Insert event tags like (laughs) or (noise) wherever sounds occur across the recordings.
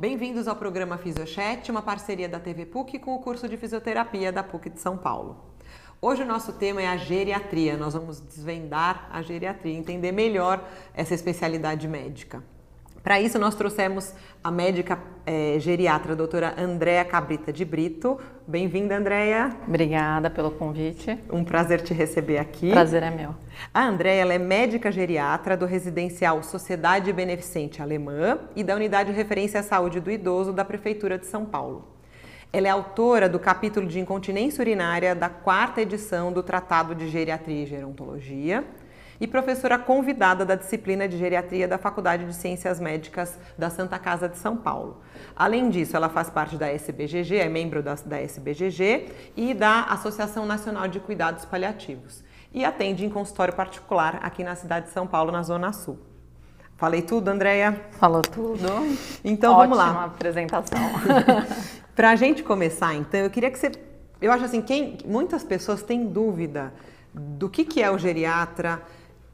Bem-vindos ao programa Fisiochat, uma parceria da TV PUC com o curso de fisioterapia da PUC de São Paulo. Hoje o nosso tema é a geriatria. Nós vamos desvendar a geriatria, entender melhor essa especialidade médica. Para isso, nós trouxemos a médica é, geriatra, a doutora Andréa Cabrita de Brito. Bem-vinda, Andréa. Obrigada pelo convite. Um prazer te receber aqui. Prazer é meu. A Andréa é médica geriatra do residencial Sociedade Beneficente Alemã e da Unidade de Referência à Saúde do Idoso da Prefeitura de São Paulo. Ela é autora do capítulo de incontinência urinária da quarta edição do Tratado de Geriatria e Gerontologia e professora convidada da disciplina de geriatria da Faculdade de Ciências Médicas da Santa Casa de São Paulo. Além disso, ela faz parte da SBGG, é membro da, da SBGG e da Associação Nacional de Cuidados Paliativos e atende em consultório particular aqui na cidade de São Paulo, na Zona Sul. Falei tudo, Andréia? Falou tudo. Então Ótima vamos lá. Ótima apresentação. (laughs) Para a gente começar, então, eu queria que você. Eu acho assim, quem, muitas pessoas têm dúvida do que, que é o geriatra,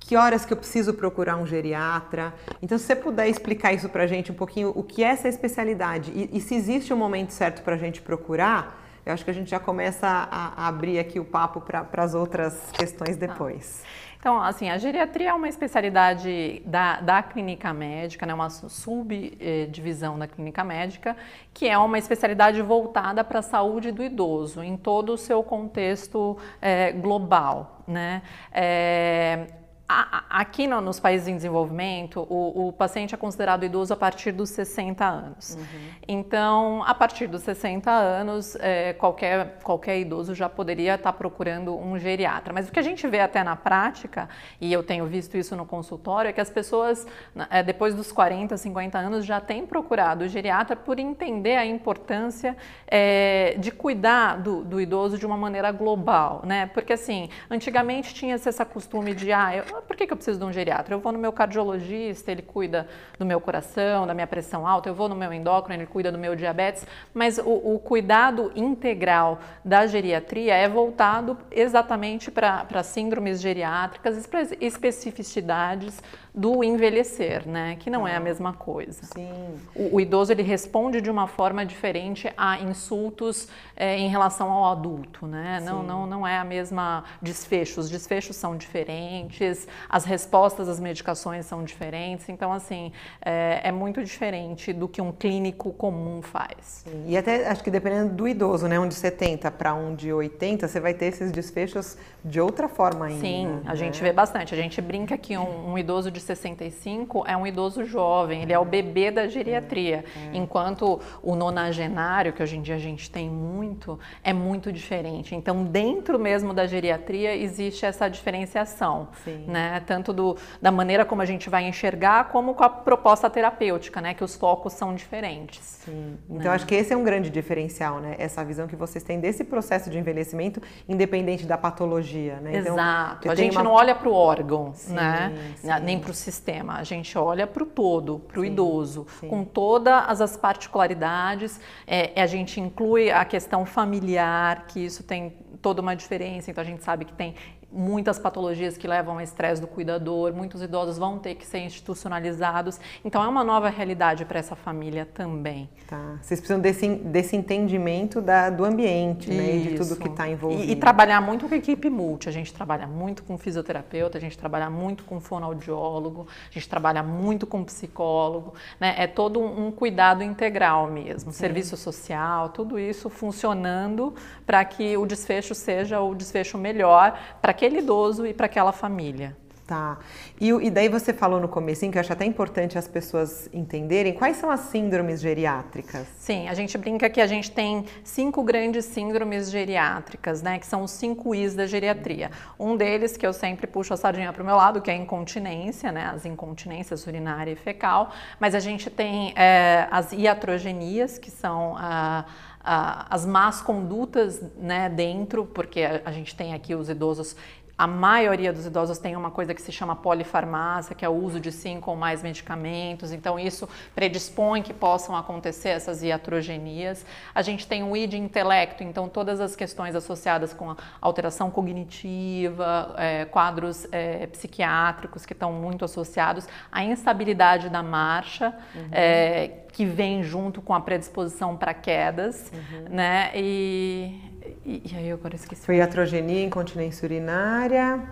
que horas que eu preciso procurar um geriatra. Então, se você puder explicar isso para a gente um pouquinho, o que é essa especialidade e, e se existe um momento certo para a gente procurar, eu acho que a gente já começa a, a abrir aqui o papo para as outras questões depois. Então, assim, a geriatria é uma especialidade da, da clínica médica, né, uma subdivisão da clínica médica, que é uma especialidade voltada para a saúde do idoso, em todo o seu contexto é, global. Né? É, Aqui no, nos países em desenvolvimento, o, o, paciente é considerado idoso a partir dos 60 anos. Uhum. Então, a partir dos 60 anos, é, qualquer, qualquer idoso já poderia estar procurando um geriatra. Mas o que a gente vê até na prática, e eu tenho visto isso no consultório, é que as pessoas, é, depois dos 40, 50 anos, já têm procurado o geriatra por entender a importância é, de cuidar do, do, idoso de uma maneira global. Né? Porque, assim, antigamente tinha-se esse costume de, ah, eu, por que, que eu preciso de um geriatra? Eu vou no meu cardiologista, ele cuida do meu coração, da minha pressão alta, eu vou no meu endócrino, ele cuida do meu diabetes, mas o, o cuidado integral da geriatria é voltado exatamente para síndromes geriátricas especificidades do envelhecer, né? Que não é a mesma coisa. Sim. O, o idoso ele responde de uma forma diferente a insultos é, em relação ao adulto, né? Não, não, não é a mesma desfecho. Os desfechos são diferentes, as respostas às medicações são diferentes. Então, assim, é, é muito diferente do que um clínico comum faz. Sim. E até acho que dependendo do idoso, né? Um de 70 para um de 80, você vai ter esses desfechos de outra forma ainda. Sim, a né? gente vê bastante. A gente brinca que um, um idoso de 65 é um idoso jovem, ele é o bebê da geriatria, é, é. enquanto o nonagenário, que hoje em dia a gente tem muito, é muito diferente. Então, dentro mesmo da geriatria existe essa diferenciação, Sim. né? Tanto do, da maneira como a gente vai enxergar, como com a proposta terapêutica, né? Que os focos são diferentes. Sim. Então, né? acho que esse é um grande diferencial, né? Essa visão que vocês têm desse processo de envelhecimento, independente da patologia, né? Então, Exato. A gente uma... não olha para o órgão, sim, né? Sim. Nem para o sistema, a gente olha para o todo, para o idoso, sim. com todas as particularidades. É, a gente inclui a questão familiar, que isso tem toda uma diferença. Então a gente sabe que tem muitas patologias que levam ao estresse do cuidador, muitos idosos vão ter que ser institucionalizados. Então é uma nova realidade para essa família também. Tá. Vocês precisam desse, desse entendimento da, do ambiente, Isso. né? E de tudo que está envolvido. E, e, trabalhar muito com a equipe multi. A gente trabalha muito com fisioterapeuta, a gente trabalha muito com fonoaudiólogo, a gente trabalha muito com psicólogo. Né? É todo um, um cuidado integral mesmo. Sim. Serviço social, tudo isso funcionando para que o desfecho seja o desfecho melhor para que aquele idoso e para aquela família. Tá. E, e, daí você falou no começo, que eu acho até importante as pessoas entenderem quais são as síndromes geriátricas. Sim, a gente brinca que a gente tem cinco grandes síndromes geriátricas, né? Que são os cinco Is da geriatria. Um deles, que eu sempre puxo a sardinha para o meu lado, que é a incontinência, né? As incontinências urinária e fecal. Mas a gente tem é, as iatrogenias, que são a as más condutas né, dentro, porque a, gente tem aqui os idosos a maioria dos idosos tem uma coisa que se chama polifarmácia, que é o uso de cinco ou mais medicamentos, então isso predispõe que possam acontecer essas iatrogenias. A gente tem o I de intelecto, então todas as questões associadas com a alteração cognitiva, é, quadros é, psiquiátricos que estão muito associados, a instabilidade da marcha, uhum. é, que vem junto com a predisposição para quedas, uhum. né? E e, e aí eu agora esqueci. Foi atrogenia, incontinência urinária,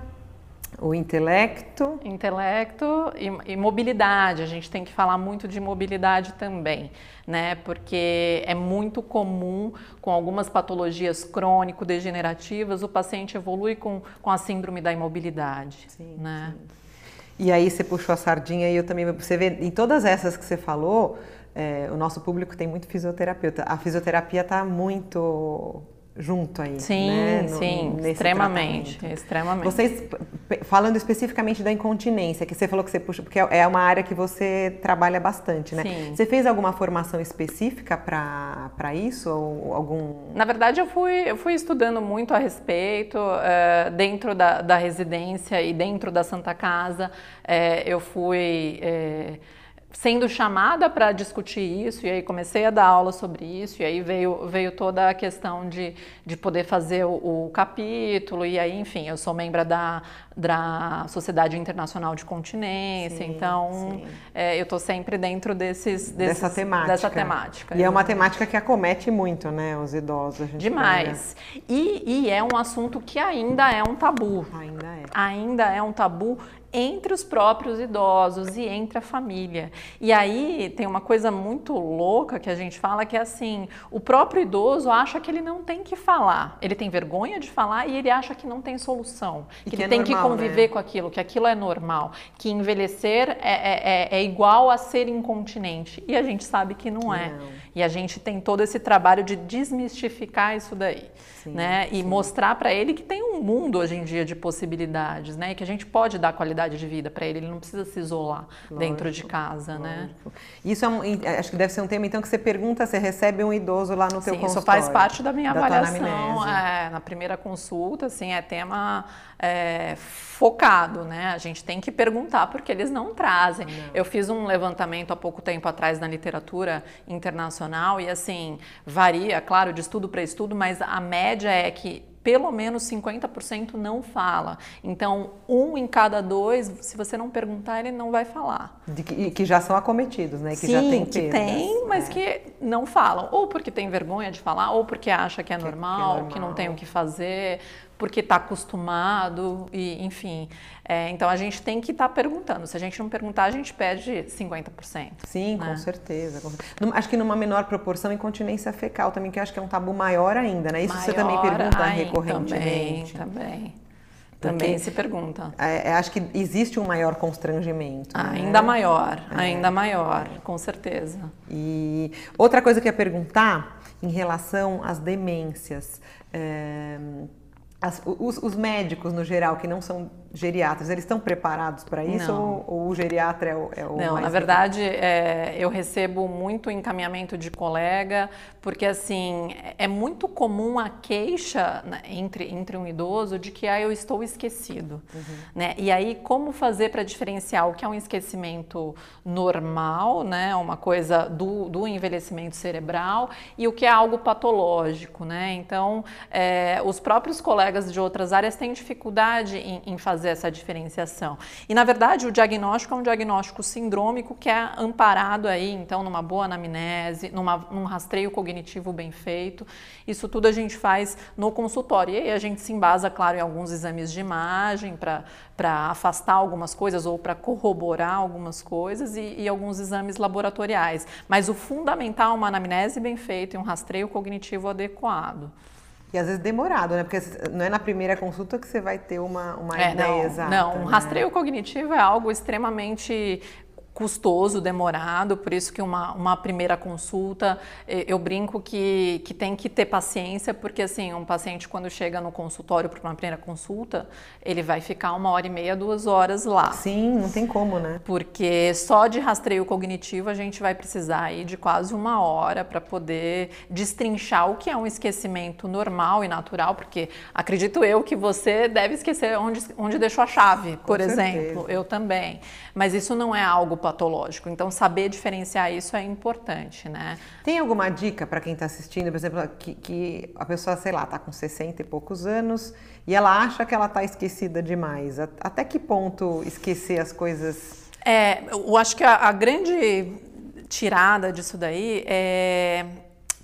o intelecto. Intelecto e, e, mobilidade. A gente tem que falar muito de mobilidade também, né? Porque é muito comum com algumas patologias crônico-degenerativas o paciente evolui com, com a síndrome da imobilidade, sim, né? Sim. E aí você puxou a sardinha e eu também você vê em todas essas que você falou, é, o nosso público tem muito fisioterapeuta. A fisioterapia está muito junto aí. Sim, né? no, sim, extremamente, extremamente. Vocês, falando especificamente da incontinência, que você falou que você puxa, porque é uma área que você trabalha bastante, né? Sim. Você fez alguma formação específica para isso? Ou algum... Na verdade, eu fui, eu fui estudando muito a respeito, uh, dentro da, da residência e dentro da Santa Casa, uh, eu fui... Uh, sendo chamada para discutir isso, e aí comecei a dar aula sobre isso, e aí veio, veio toda a questão de, de poder fazer o, o capítulo, e aí, enfim, eu sou membro da, da Sociedade Internacional de Continência, sim, então é, eu estou sempre dentro desses, desses, dessa temática. Dessa temática e é uma temática que acomete muito, né, os idosos. Demais. E, e é um assunto que ainda é um tabu. Ainda é. Ainda é um tabu entre os próprios idosos e entre a família. E aí tem uma coisa muito louca que a gente fala que é assim, o próprio idoso acha que ele não tem que falar, ele tem vergonha de falar e ele acha que não tem solução, que, que, ele é tem normal, que conviver né? com aquilo, que aquilo é normal, que envelhecer é, é, é, é, igual a ser incontinente. E a gente sabe que não é. Não. E a gente tem todo esse trabalho de desmistificar isso daí, sim, né? E sim. mostrar para ele que tem um mundo hoje em dia de possibilidades, né? E que a gente pode dar qualidade de vida para ele, ele não precisa se isolar lógico, dentro de casa, né? lógico. né? Isso é um, acho que deve ser um tema então que você pergunta, você recebe um idoso lá no Sim, teu consultório. Isso faz parte da minha da avaliação, é, na primeira consulta, assim, é tema é, focado, né? A gente tem que perguntar porque eles não trazem. Não. Eu fiz um levantamento há pouco tempo atrás na literatura internacional e assim varia, claro, de estudo para estudo, mas a média é que pelo menos 50% não fala. Então, um em cada dois, se você não perguntar, ele não vai falar. Que, que já são acometidos, né? Que Sim, já tem que tem, mas é. que não falam. Ou porque tem vergonha de falar, ou porque acha que é, normal, que, é normal. que não tem o que fazer, porque está acostumado, e enfim. É, então a gente tem que estar tá perguntando. Se a gente não perguntar, a gente perde 50%. Sim, né? com certeza. Acho que numa menor proporção incontinência fecal também, que acho que é um tabu maior ainda, né? Isso maior, você também pergunta ai, recorrentemente. Também, também. Também se pergunta. É, é, acho que existe um maior constrangimento. Né? Ainda maior, é. ainda maior, com certeza. E outra coisa que eu ia perguntar em relação às demências. É, as, os, os, médicos, no geral, que não são geriatras, eles estão preparados para isso ou, ou, o geriatra é o, é o Não, na verdade, é, eu recebo muito encaminhamento de colega, porque assim, é muito comum a queixa né, entre, entre um idoso de que ah, eu estou esquecido. Uhum. Né? E aí, como fazer para diferenciar o que é um esquecimento normal, né? uma coisa do, do envelhecimento cerebral, e o que é algo patológico. Né? Então, é, os próprios colegas de outras áreas têm dificuldade em, em fazer fazer essa diferenciação. E na verdade o diagnóstico é um diagnóstico sindrômico que é amparado aí, então, numa boa anamnese, numa, num rastreio cognitivo bem feito. Isso tudo a gente faz no consultório. E aí a gente se embasa, claro, em alguns exames de imagem para afastar algumas coisas ou para corroborar algumas coisas e, e alguns exames laboratoriais. Mas o fundamental é uma anamnese bem feita e um rastreio cognitivo adequado. E às vezes demorado, né? Porque não é na primeira consulta que você vai ter uma, uma é, ideia não, exata. Não, um né? rastreio cognitivo é algo extremamente custoso, demorado, por isso que uma, uma primeira consulta, eu brinco que, que tem que ter paciência, porque assim, um paciente quando chega no consultório para uma primeira consulta, ele vai ficar uma hora e meia, duas horas lá. Sim, não tem como, né? Porque só de rastreio cognitivo a gente vai precisar aí de quase uma hora para poder destrinchar o que é um esquecimento normal e natural, porque acredito eu que você deve esquecer onde, onde deixou a chave, por Com exemplo. Certeza. Eu também. Mas isso não é algo patológico. Então, saber diferenciar isso é importante, né? Tem alguma dica para quem está assistindo, por exemplo, que, que, a pessoa, sei lá, está com 60 e poucos anos e ela acha que ela está esquecida demais? Até que ponto esquecer as coisas? É, eu acho que a, a grande tirada disso daí é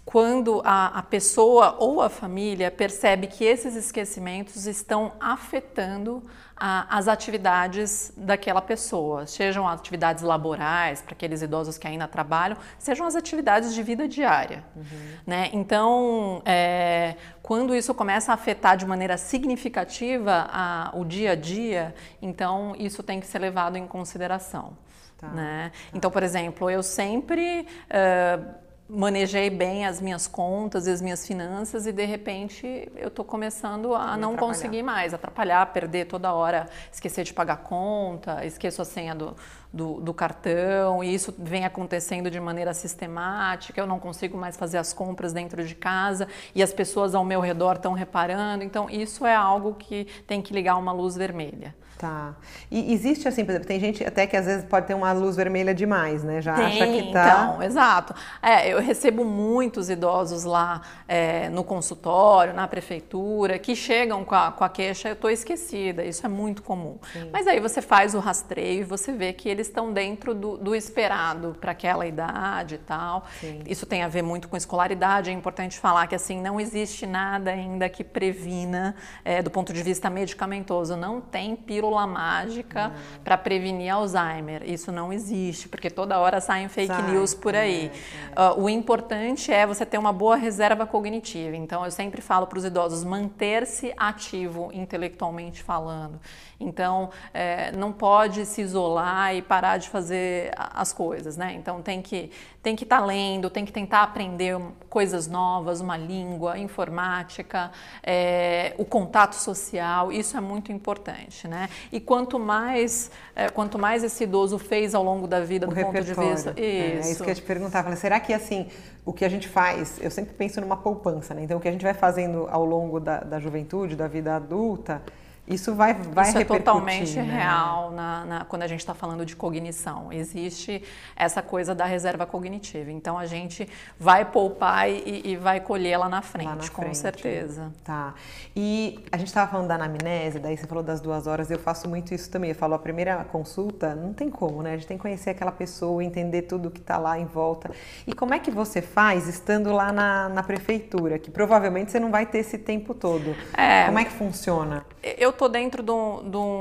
quando a, a, pessoa ou a família percebe que esses esquecimentos estão afetando as atividades daquela pessoa, sejam atividades laborais para aqueles idosos que ainda trabalham, sejam as atividades de vida diária. Uhum. Né? Então, é, quando isso começa a afetar de maneira significativa a, o dia a dia, então isso tem que ser levado em consideração. Tá. Né? Tá. Então, por exemplo, eu sempre. Uh, manejei bem as minhas contas e as minhas finanças e de repente eu estou começando a não conseguir mais, atrapalhar, perder toda hora, esquecer de pagar conta, esqueço a senha do, do, do, cartão e isso vem acontecendo de maneira sistemática, eu não consigo mais fazer as compras dentro de casa e as pessoas ao meu redor estão reparando, então isso é algo que tem que ligar uma luz vermelha. Tá. E existe assim, por exemplo, tem gente até que às vezes pode ter uma luz vermelha demais, né? Já tem, acha que tá. Então, exato. É, eu recebo muitos idosos lá é, no consultório, na prefeitura, que chegam com a, com a queixa, eu estou esquecida. Isso é muito comum. Sim. Mas aí você faz o rastreio e você vê que eles estão dentro do, do esperado para aquela idade e tal. Sim. Isso tem a ver muito com escolaridade. É importante falar que assim não existe nada ainda que previna, é, do ponto de vista medicamentoso, não tem pílula mágica para prevenir Alzheimer. Isso não existe, porque toda hora saem fake Sai, news por aí. É, é. Uh, o importante é você ter uma boa reserva cognitiva. Então, eu sempre falo para os idosos manter-se ativo intelectualmente falando. Então, é, não pode se isolar e parar de fazer as coisas, né? Então, tem que tem que estar tá lendo, tem que tentar aprender coisas novas, uma língua, informática, é, o contato social. Isso é muito importante, né? E quanto mais é, quanto mais esse idoso fez ao longo da vida, o do ponto de vista, isso. É, é, isso que eu te perguntar. Falei, será que assim o que a gente faz? Eu sempre penso numa poupança, né? Então, o que a gente vai fazendo ao longo da, da juventude, da vida adulta isso vai, vai Isso é totalmente né? real na, na, quando a gente está falando de cognição. Existe essa coisa da reserva cognitiva. Então a gente vai poupar e, e vai colher lá na frente, lá na com frente. certeza. Tá. E a gente estava falando da anamnese, daí você falou das duas horas. Eu faço muito isso também. Eu falo, a primeira consulta, não tem como, né? A gente tem que conhecer aquela pessoa, entender tudo que está lá em volta. E como é que você faz estando lá na, na prefeitura? Que provavelmente você não vai ter esse tempo todo. É, como é que funciona? Eu estou dentro de,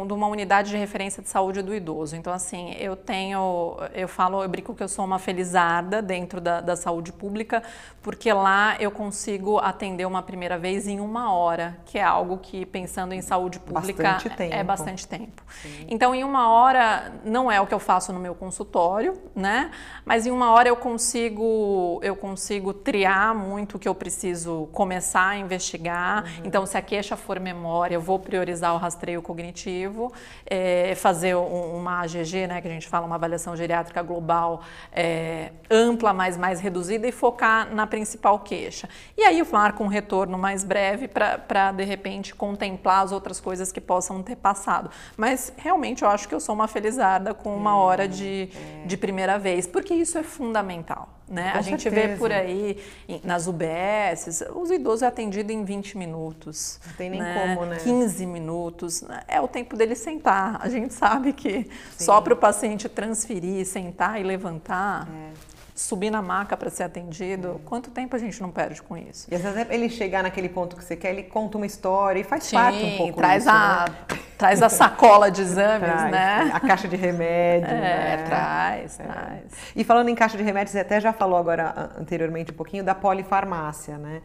de, uma unidade de referência de saúde do idoso. Então, assim, eu tenho, eu falo, eu brinco que eu sou uma felizarda dentro da, da saúde pública, porque lá eu consigo atender uma primeira vez em uma hora, que é algo que, pensando em saúde pública, bastante é bastante tempo. Sim. Então, em uma hora, não é o que eu faço no meu consultório, né? Mas em uma hora eu consigo, eu consigo triar muito o que eu preciso começar a investigar. Uhum. Então, se a queixa for memória, eu vou priorizar o rastreio cognitivo, é, fazer um, uma AGG, né, que a gente fala, uma avaliação geriátrica global é, ampla, mas mais reduzida e focar na principal queixa. E aí eu marco um retorno mais breve para, de repente, contemplar as outras coisas que possam ter passado. Mas realmente eu acho que eu sou uma felizarda com uma hora de, de primeira vez, porque isso é fundamental. Né? a gente certeza. vê por aí nas UBS, os idosos é atendido em 20 minutos. Não tem nem né? como, né? 15 minutos. Né? É o tempo dele sentar. A gente sabe que Sim. só para o paciente transferir, sentar e levantar. É subir na maca para ser atendido, quanto tempo a gente não perde com isso? E às vezes ele chegar naquele ponto que você quer, ele conta uma história e faz Sim, parte um pouco traz disso, a né? traz a sacola de exames, traz, né? A caixa de remédio, é, né? traz, é. traz. E falando em caixa de remédios, você até já falou agora anteriormente um pouquinho da polifarmácia, né?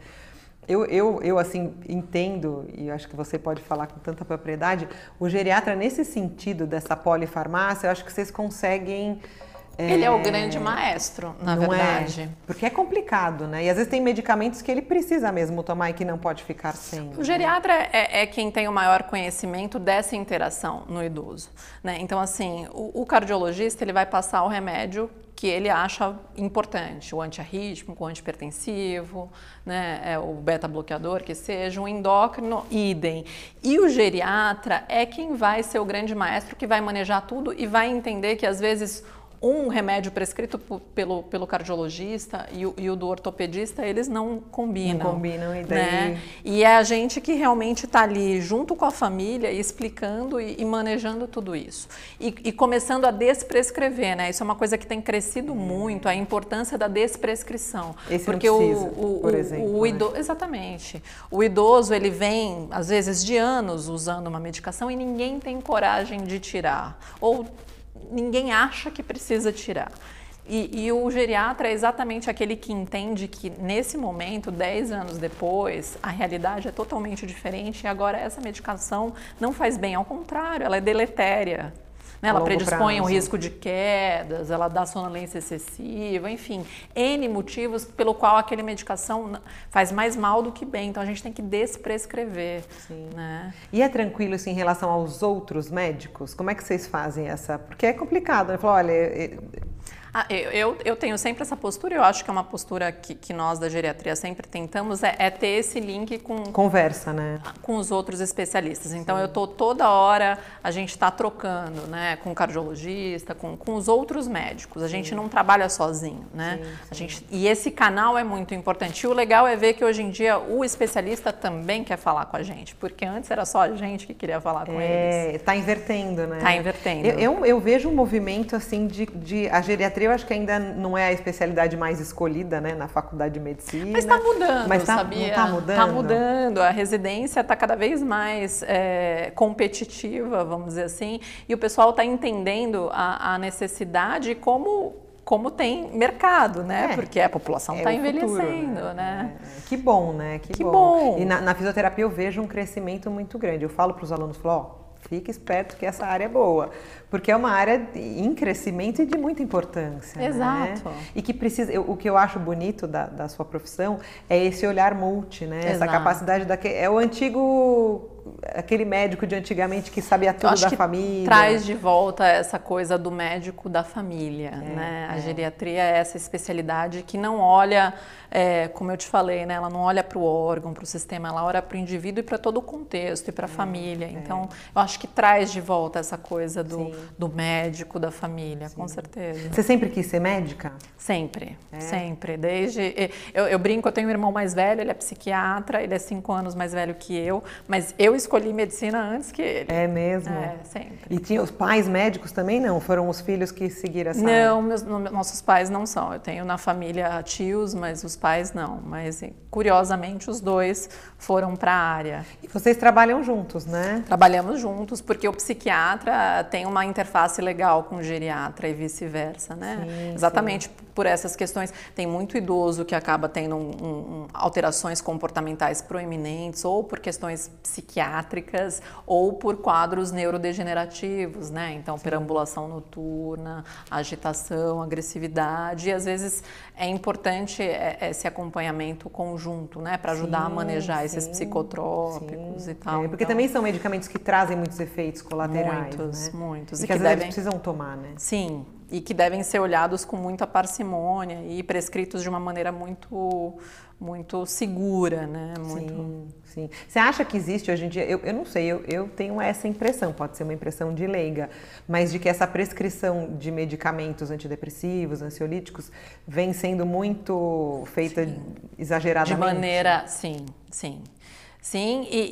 Eu, eu, eu, assim, entendo, e acho que você pode falar com tanta propriedade, o geriatra, nesse sentido dessa polifarmácia, eu acho que vocês conseguem Ele é o grande maestro, na não verdade. É, porque é complicado, né? E às vezes tem medicamentos que ele precisa mesmo tomar e que não pode ficar sem. O geriatra é, é quem tem o maior conhecimento dessa interação no idoso. Né? Então, assim, o, o cardiologista ele vai passar o remédio que ele acha importante, o antiarrítmico, o antipertensivo, né, é, o beta-bloqueador, que seja, o endócrino, idem. E o geriatra é quem vai ser o grande maestro que vai manejar tudo e vai entender que às vezes um remédio prescrito pelo, pelo cardiologista e o, e o, do ortopedista, eles não combinam. Não combinam, e daí... Né? E é a gente que realmente está ali junto com a família, explicando e, e manejando tudo isso. E, e, começando a desprescrever, né? Isso é uma coisa que tem crescido muito, a importância da desprescrição. Esse Porque precisa, o, o, por exemplo. O idoso, né? Exatamente. O idoso, ele vem, às vezes, de anos usando uma medicação e ninguém tem coragem de tirar. Ou ninguém acha que precisa tirar. E, e, o geriatra é exatamente aquele que entende que nesse momento, 10 anos depois, a realidade é totalmente diferente e agora essa medicação não faz bem, ao contrário, ela é deletéria. Né? Ela predispõe ao risco de quedas, ela dá sonolência excessiva, enfim, N motivos pelo qual aquela medicação faz mais mal do que bem. Então a gente tem que desprescrever. Sim. Né? E é tranquilo assim, em relação aos outros médicos? Como é que vocês fazem essa? Porque é complicado, né? Falar, olha, ah, eu, eu tenho sempre essa postura, eu acho que é uma postura que, que nós da geriatria sempre tentamos, é, é, ter esse link com... Conversa, né? Com os outros especialistas. Então, Sim. eu estou toda hora, a gente está trocando, né? Com o cardiologista, com, com os outros médicos. A gente Sim. não trabalha sozinho, né? Sim, a gente, e esse canal é muito importante. E o legal é ver que hoje em dia o especialista também quer falar com a gente, porque antes era só a gente que queria falar com é, eles. Está invertendo, né? Está invertendo. Eu, eu, eu, vejo um movimento, assim, de, de a geriatria eu acho que ainda não é a especialidade mais escolhida, né, na faculdade de medicina. Mas está mudando, Mas tá, sabia? Está mudando. Está mudando. A residência está cada vez mais é, competitiva, vamos dizer assim, e o pessoal está entendendo a, a necessidade como como tem mercado, né? É, Porque a população está é envelhecendo, futuro, né? né? É, que bom, né? Que, que bom. bom. E na, na, fisioterapia eu vejo um crescimento muito grande. Eu falo para os alunos, falo, ó, fique esperto que essa área é boa, porque é uma área em crescimento e de muita importância. Né? Exato. Né? E que precisa, eu, o que eu acho bonito da, da, sua profissão é esse olhar multi, né? Exato. Essa capacidade daquele, é o antigo aquele médico de antigamente que sabia tudo da família. Traz de volta essa coisa do médico da família, é, né? A é. geriatria é essa especialidade que não olha, é, como eu te falei, né? Ela não olha para o órgão, para o sistema, ela olha para o indivíduo e para todo o contexto e para a é, família. É. Então, eu acho que traz de volta essa coisa do, do médico, da família, Sim. com certeza. Você sempre quis ser médica? Sempre, é. sempre. Desde eu, eu brinco, eu tenho um irmão mais velho, ele é psiquiatra, ele é cinco anos mais velho que eu, mas eu escolhi medicina antes que ele. É mesmo? É, sempre. E tinha os pais médicos também não? Foram os filhos que seguiram essa Não, meus, nossos pais não são. Eu tenho na família tios, mas os pais não. Mas curiosamente os dois foram para a área. E vocês trabalham juntos, né? Trabalhamos juntos porque o psiquiatra tem uma interface legal com o geriatra e vice-versa, né? Sim, Exatamente sim. Por essas questões. Tem muito idoso que acaba tendo um, um, alterações comportamentais proeminentes ou por questões psiquiátricas ou por quadros neurodegenerativos, né? Então, Sim. perambulação noturna, agitação, agressividade. E às vezes é importante é, esse acompanhamento conjunto, né? Para ajudar sim, a manejar sim, esses psicotrópicos sim. e tal. É, porque então, também são medicamentos que trazem muitos efeitos colaterais. Muitos, né? muitos. E, e que, que às devem... vezes precisam tomar, né? Sim, e que devem ser olhados com muita parcimônia e prescritos de uma maneira muito muito segura, né? Muito... Sim, sim. Você acha que existe hoje em dia? Eu, eu não sei, eu, eu tenho essa impressão, pode ser uma impressão de leiga, mas de que essa prescrição de medicamentos antidepressivos, ansiolíticos, vem sendo muito feita sim. exageradamente. De maneira, sim, sim. Sim, e,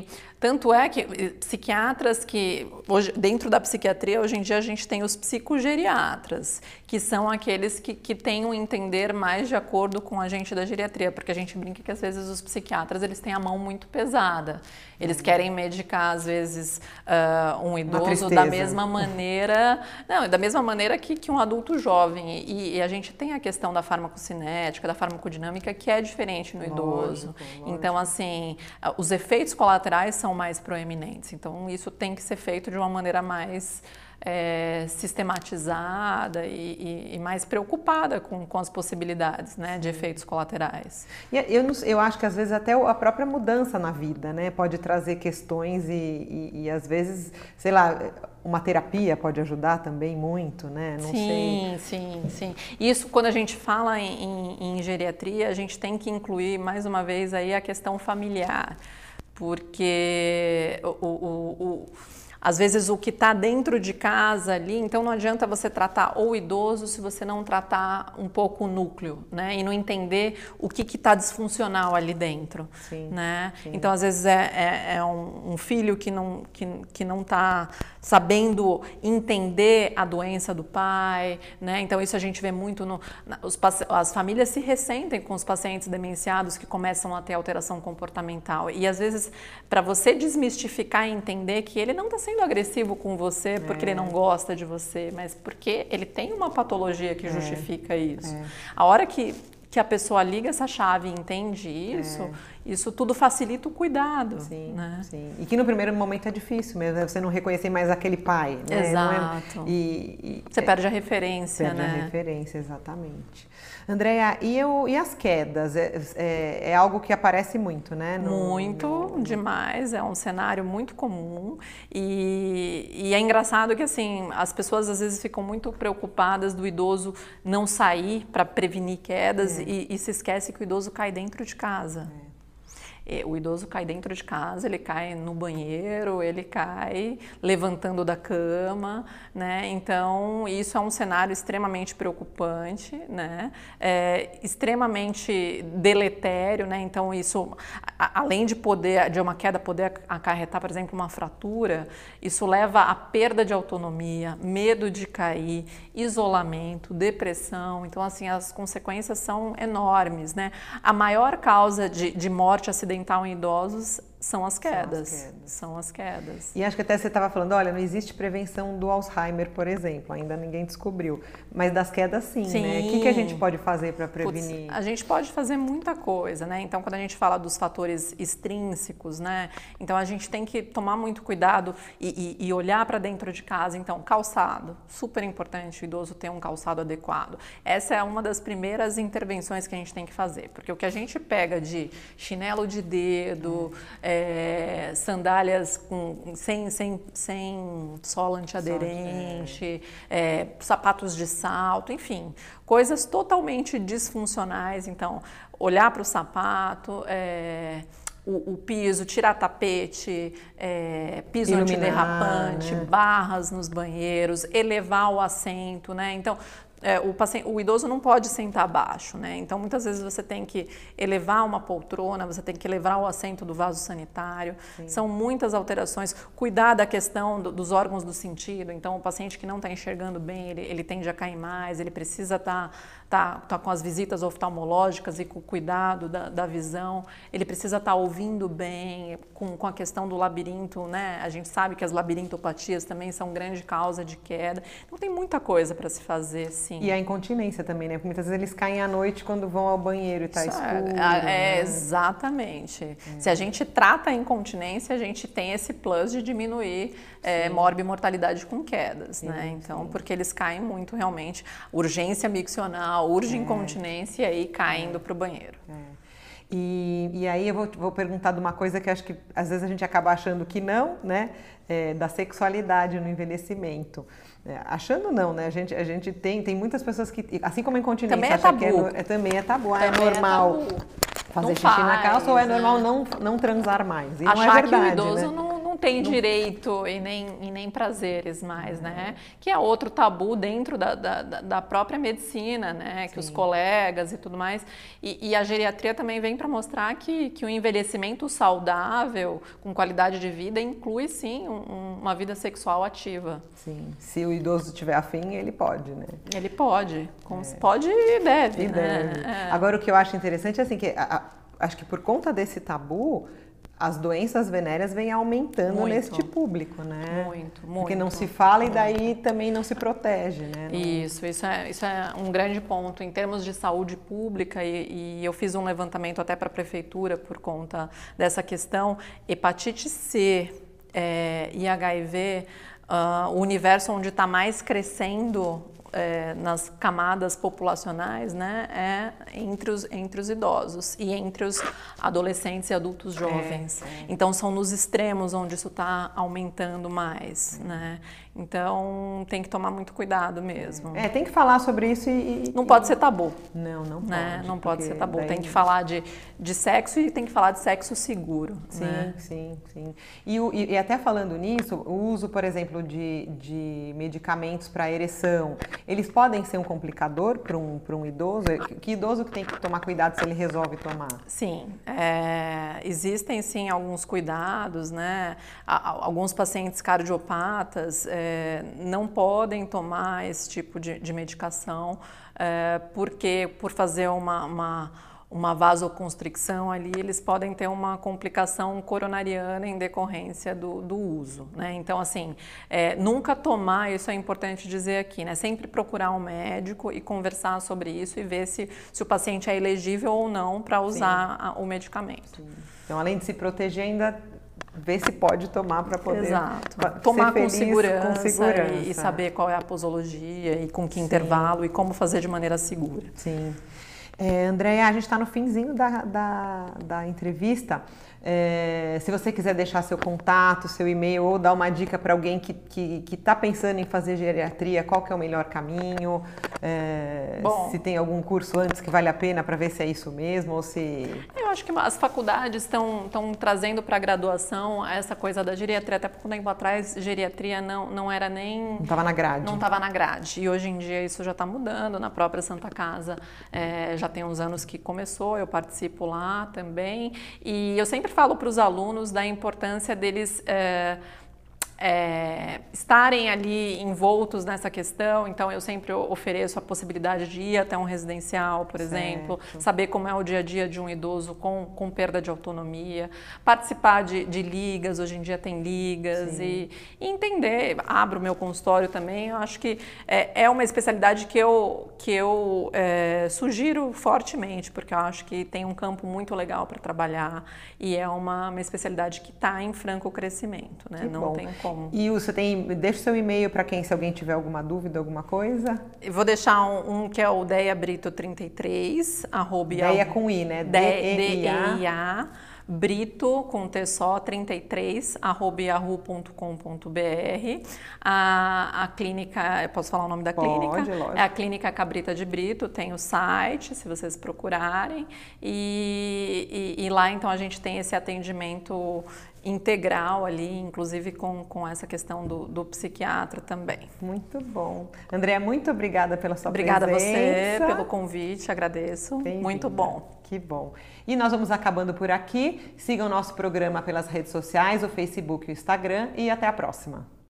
e tanto é que psiquiatras que, hoje, dentro da psiquiatria, hoje em dia a gente tem os psicogeriatras, que são aqueles que, que têm um entender mais de acordo com a gente da geriatria, porque a gente brinca que às vezes os psiquiatras eles têm a mão muito pesada. Eles uhum. querem medicar, às vezes, uh, um idoso da mesma maneira, não, da mesma maneira que, que um adulto jovem. E, e, a gente tem a questão da farmacocinética, da farmacodinâmica, que é diferente no idoso. Lógico, lógico. Então, assim, os efeitos colaterais são mais proeminentes. Então, isso tem que ser feito de uma maneira mais é, sistematizada e, e, e, mais preocupada com, com as possibilidades né, de efeitos colaterais. E eu, eu acho que às vezes até a própria mudança na vida né, pode trazer questões e, e, e às vezes, sei lá, uma terapia pode ajudar também muito, né? Não sim, sei. sim, sim. Isso quando a gente fala em, em, em, geriatria, a gente tem que incluir mais uma vez aí a questão familiar, porque o, o, o às vezes o que está dentro de casa ali, então não adianta você tratar o idoso se você não tratar um pouco o núcleo, né? E não entender o que está disfuncional ali dentro, sim, né? Sim. Então às vezes é, é, é um, um, filho que não que, que não está sabendo entender a doença do pai, né? Então isso a gente vê muito no os, as famílias se ressentem com os pacientes demenciados que começam a ter alteração comportamental e às vezes para você desmistificar e entender que ele não está sendo agressivo com você porque é. ele não gosta de você, mas porque ele tem uma patologia que é. justifica isso. É. A hora que que a pessoa liga essa chave e entende isso, é. isso tudo facilita o cuidado. Sim, né? sim. E que no primeiro momento é difícil mesmo, né? você não reconhecer mais aquele pai. Né? É Exato. É... E, e, você perde a referência, perde né? Perde a referência, exatamente. Andréia, e, e as quedas? É, é, é, algo que aparece muito, né? No, muito, demais. É um cenário muito comum. E, e, é engraçado que, assim, as pessoas às vezes ficam muito preocupadas do idoso não sair para prevenir quedas é. e, e, se esquece que o idoso cai dentro de casa. É. O idoso cai dentro de casa, ele cai no banheiro, ele cai levantando da cama, né? Então, isso é um cenário extremamente preocupante, né? É, extremamente deletério, né? Então, isso, além de poder, de uma queda poder acarretar, por exemplo, uma fratura, isso leva à perda de autonomia, medo de cair, isolamento, depressão. Então, assim, as consequências são enormes, né? A maior causa de, de morte acidental em idosos são as quedas. São as quedas. São as quedas. E acho que até você estava falando, olha, não existe prevenção do Alzheimer, por exemplo, ainda ninguém descobriu. Mas das quedas sim, sim. né? O que, que a gente pode fazer para prevenir? Puts, a gente pode fazer muita coisa, né? Então, quando a gente fala dos fatores extrínsecos, né? Então, a gente tem que tomar muito cuidado e, e, e olhar para dentro de casa. Então, calçado, super importante o idoso ter um calçado adequado. Essa é uma das primeiras intervenções que a gente tem que fazer, porque o que a gente pega de chinelo de dedo, é é, sandálias com, sem, sem, sem sola antiaderente, é, sapatos de salto, enfim, coisas totalmente disfuncionais. Então, olhar para o sapato. É, o, o, piso, tirar tapete, é, piso Iluminar, antiderrapante, né? barras nos banheiros, elevar o assento, né? Então, é, o, paciente, o idoso não pode sentar abaixo, né? Então, muitas vezes você tem que elevar uma poltrona, você tem que elevar o assento do vaso sanitário. Sim. São muitas alterações. Cuidar da questão do, dos órgãos do sentido. Então, o paciente que não está enxergando bem, ele, ele tende a cair mais, ele precisa estar tá, tá, tá com as visitas oftalmológicas e com o cuidado da, da visão. Ele precisa estar tá ouvindo bem, com, com a questão do labirinto, né? A gente sabe que as labirintopatias também são grande causa de queda. Então, tem muita coisa para se fazer, sim. E a incontinência também, né? Porque muitas vezes eles caem à noite quando vão ao banheiro e está escuro. É, né? exatamente. É. Se a gente trata a incontinência, a gente tem esse plus de diminuir é, morbimortalidade com quedas, sim, né? Então, sim. porque eles caem muito realmente. Urgência miccional, urge é. incontinência e aí caindo é. para o banheiro. É. E, e, aí eu vou, vou, perguntar de uma coisa que acho que às vezes a gente acaba achando que não, né? É, da sexualidade no envelhecimento. É, achando não, né? A gente, a gente tem, tem muitas pessoas que, assim como a incontinência, também é tabu. que é, é, também é tabu. Ah, é normal é fazer não xixi faz, na calça ou é normal né? não, não transar mais? E Achar não é verdade, que o idoso né? não não tem direito e nem, e nem prazeres mais, né? Que é outro tabu dentro da, da, da própria medicina, né? Que sim. os colegas e tudo mais. E, e a geriatria também vem para mostrar que, que o envelhecimento saudável, com qualidade de vida, inclui sim um, uma vida sexual ativa. Sim. Se o idoso tiver afim, ele pode, né? Ele pode. É. Pode e deve. E né? deve. É. Agora, o que eu acho interessante é assim, que a, a, acho que por conta desse tabu, as doenças venéreas vêm aumentando muito, neste público, né? Muito, muito. Porque não se fala muito. e daí também não se protege, né? Isso, isso é, isso é um grande ponto. Em termos de saúde pública, e, e eu fiz um levantamento até para a prefeitura por conta dessa questão, hepatite C é, e HIV uh, o universo onde está mais crescendo é, nas camadas populacionais né, é entre os, entre os idosos e entre os adolescentes e adultos jovens. É, é. Então, são nos extremos onde isso está aumentando mais. Né? Então tem que tomar muito cuidado mesmo. É, tem que falar sobre isso e. Não pode ser tabu. Não, não né? pode. Não pode ser tabu. Daí... Tem que falar de, de sexo e tem que falar de sexo seguro. Sim, né? sim, sim. E, e, e, até falando nisso, o uso, por exemplo, de, de medicamentos para ereção, eles podem ser um complicador para um, um idoso? Que idoso que tem que tomar cuidado se ele resolve tomar? Sim, é, existem sim alguns cuidados, né? Alguns pacientes cardiopatas. É, é, não podem tomar esse tipo de, de medicação, é, porque por fazer uma, uma, uma, vasoconstricção ali, eles podem ter uma complicação coronariana em decorrência do, do uso. Né? Então, assim, é, nunca tomar, isso é importante dizer aqui, né? sempre procurar um médico e conversar sobre isso e ver se, se o paciente é elegível ou não para usar a, o medicamento. Sim. Então, além de se proteger, ainda ver se pode tomar para poder Exato. tomar com segurança, com segurança, E, saber qual é a posologia e com que Sim. intervalo e como fazer de maneira segura. Sim. É, Andréia, a gente está no finzinho da, da, da entrevista. É, se você quiser deixar seu contato, seu e-mail ou dar uma dica para alguém que está que, que tá pensando em fazer geriatria, qual que é o melhor caminho? É, Bom, se tem algum curso antes que vale a pena para ver se é isso mesmo ou se... Eu acho que as faculdades estão trazendo para a graduação essa coisa da geriatria. Até um tempo atrás, geriatria não, não era nem... Não estava na grade. Não estava na grade. E hoje em dia isso já está mudando. Na própria Santa Casa é, já tem uns anos que começou, eu participo lá também. E eu sempre falo para os alunos da importância deles é, é, estarem ali envoltos nessa questão. Então, eu sempre ofereço a possibilidade de ir até um residencial, por certo. exemplo, saber como é o dia a dia de um idoso com, com perda de autonomia, participar de, de ligas, hoje em dia tem ligas, e, e, entender. Abro meu consultório também. Eu acho que é, é uma especialidade que eu, que eu é, sugiro fortemente, porque eu acho que tem um campo muito legal para trabalhar e é uma, uma especialidade que está em franco crescimento. Né? Não bom. tem como como. E você tem, deixa o seu e-mail para quem, se alguém tiver alguma dúvida, alguma coisa. Eu vou deixar um, um que é o Deia Brito 33, arroba. Deia com I, né? D-E-I-A. Brito, com T só, 33, arroba yahoo.com.br. A, a clínica, posso falar o nome da Pode, clínica? Lógico. É a Clínica Cabrita de Brito, tem o site, se vocês procurarem. E, e, e lá, então, a gente tem esse atendimento integral ali, inclusive com, com essa questão do, do psiquiatra também. Muito bom. Andréa, muito obrigada pela sua obrigada presença. Obrigada a você pelo convite, agradeço. Muito bom. Que bom. E nós vamos acabando por aqui. Sigam nosso programa pelas redes sociais, o Facebook e o Instagram e até a próxima.